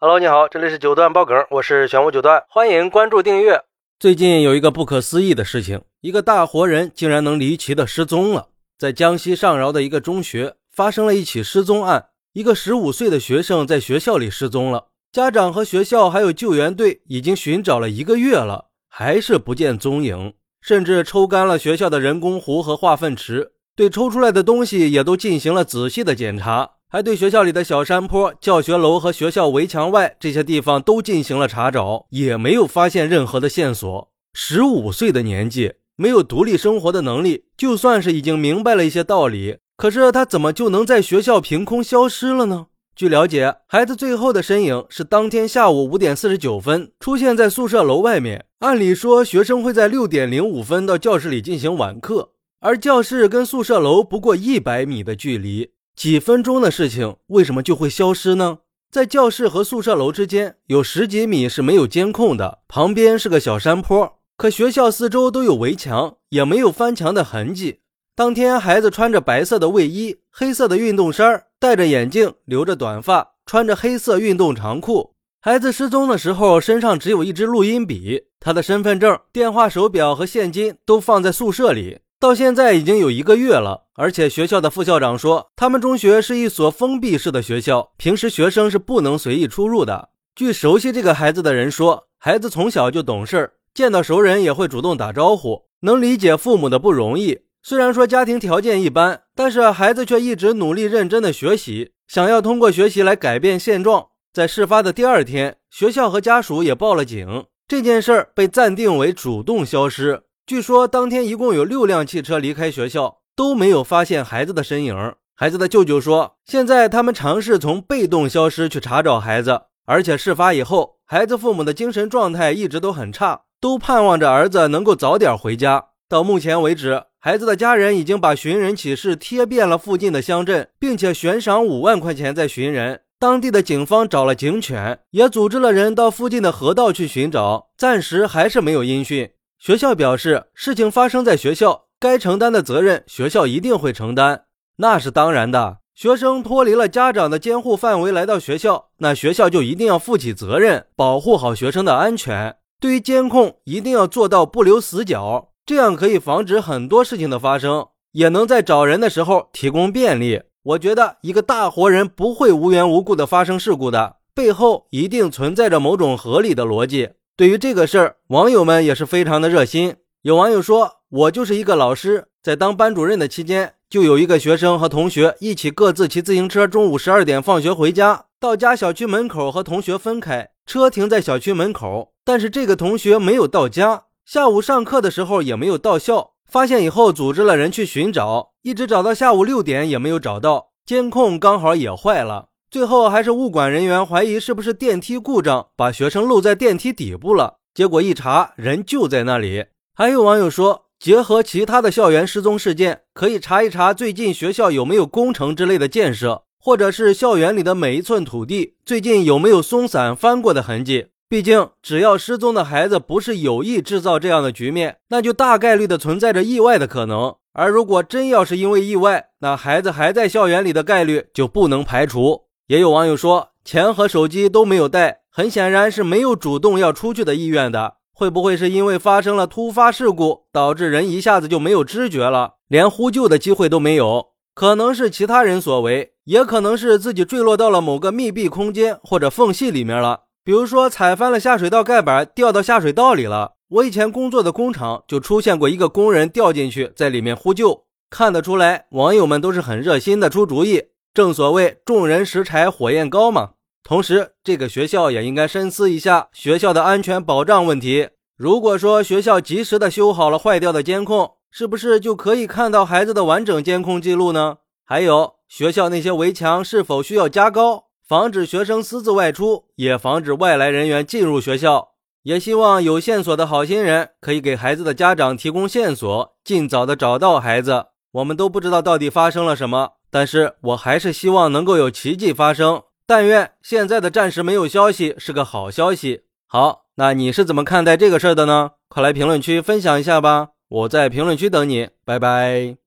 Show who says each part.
Speaker 1: Hello，你好，这里是九段爆梗，我是玄武九段，欢迎关注订阅。最近有一个不可思议的事情，一个大活人竟然能离奇的失踪了。在江西上饶的一个中学，发生了一起失踪案，一个十五岁的学生在学校里失踪了，家长和学校还有救援队已经寻找了一个月了，还是不见踪影，甚至抽干了学校的人工湖和化粪池，对抽出来的东西也都进行了仔细的检查。还对学校里的小山坡、教学楼和学校围墙外这些地方都进行了查找，也没有发现任何的线索。十五岁的年纪，没有独立生活的能力，就算是已经明白了一些道理，可是他怎么就能在学校凭空消失了呢？据了解，孩子最后的身影是当天下午五点四十九分出现在宿舍楼外面。按理说，学生会在六点零五分到教室里进行晚课，而教室跟宿舍楼不过一百米的距离。几分钟的事情，为什么就会消失呢？在教室和宿舍楼之间有十几米是没有监控的，旁边是个小山坡，可学校四周都有围墙，也没有翻墙的痕迹。当天，孩子穿着白色的卫衣、黑色的运动衫，戴着眼镜，留着短发，穿着黑色运动长裤。孩子失踪的时候，身上只有一支录音笔，他的身份证、电话、手表和现金都放在宿舍里。到现在已经有一个月了，而且学校的副校长说，他们中学是一所封闭式的学校，平时学生是不能随意出入的。据熟悉这个孩子的人说，孩子从小就懂事，见到熟人也会主动打招呼，能理解父母的不容易。虽然说家庭条件一般，但是孩子却一直努力认真的学习，想要通过学习来改变现状。在事发的第二天，学校和家属也报了警，这件事儿被暂定为主动消失。据说当天一共有六辆汽车离开学校，都没有发现孩子的身影。孩子的舅舅说，现在他们尝试从被动消失去查找孩子，而且事发以后，孩子父母的精神状态一直都很差，都盼望着儿子能够早点回家。到目前为止，孩子的家人已经把寻人启事贴遍了附近的乡镇，并且悬赏五万块钱在寻人。当地的警方找了警犬，也组织了人到附近的河道去寻找，暂时还是没有音讯。学校表示，事情发生在学校，该承担的责任学校一定会承担，那是当然的。学生脱离了家长的监护范围来到学校，那学校就一定要负起责任，保护好学生的安全。对于监控，一定要做到不留死角，这样可以防止很多事情的发生，也能在找人的时候提供便利。我觉得一个大活人不会无缘无故的发生事故的，背后一定存在着某种合理的逻辑。对于这个事儿，网友们也是非常的热心。有网友说：“我就是一个老师，在当班主任的期间，就有一个学生和同学一起各自骑自行车，中午十二点放学回家，到家小区门口和同学分开，车停在小区门口。但是这个同学没有到家，下午上课的时候也没有到校。发现以后，组织了人去寻找，一直找到下午六点也没有找到，监控刚好也坏了。”最后还是物管人员怀疑是不是电梯故障，把学生漏在电梯底部了。结果一查，人就在那里。还有网友说，结合其他的校园失踪事件，可以查一查最近学校有没有工程之类的建设，或者是校园里的每一寸土地最近有没有松散翻过的痕迹。毕竟，只要失踪的孩子不是有意制造这样的局面，那就大概率的存在着意外的可能。而如果真要是因为意外，那孩子还在校园里的概率就不能排除。也有网友说，钱和手机都没有带，很显然是没有主动要出去的意愿的。会不会是因为发生了突发事故，导致人一下子就没有知觉了，连呼救的机会都没有？可能是其他人所为，也可能是自己坠落到了某个密闭空间或者缝隙里面了。比如说踩翻了下水道盖板，掉到下水道里了。我以前工作的工厂就出现过一个工人掉进去，在里面呼救。看得出来，网友们都是很热心的出主意。正所谓众人拾柴火焰高嘛。同时，这个学校也应该深思一下学校的安全保障问题。如果说学校及时的修好了坏掉的监控，是不是就可以看到孩子的完整监控记录呢？还有，学校那些围墙是否需要加高，防止学生私自外出，也防止外来人员进入学校？也希望有线索的好心人可以给孩子的家长提供线索，尽早的找到孩子。我们都不知道到底发生了什么。但是我还是希望能够有奇迹发生，但愿现在的暂时没有消息是个好消息。好，那你是怎么看待这个事儿的呢？快来评论区分享一下吧，我在评论区等你，拜拜。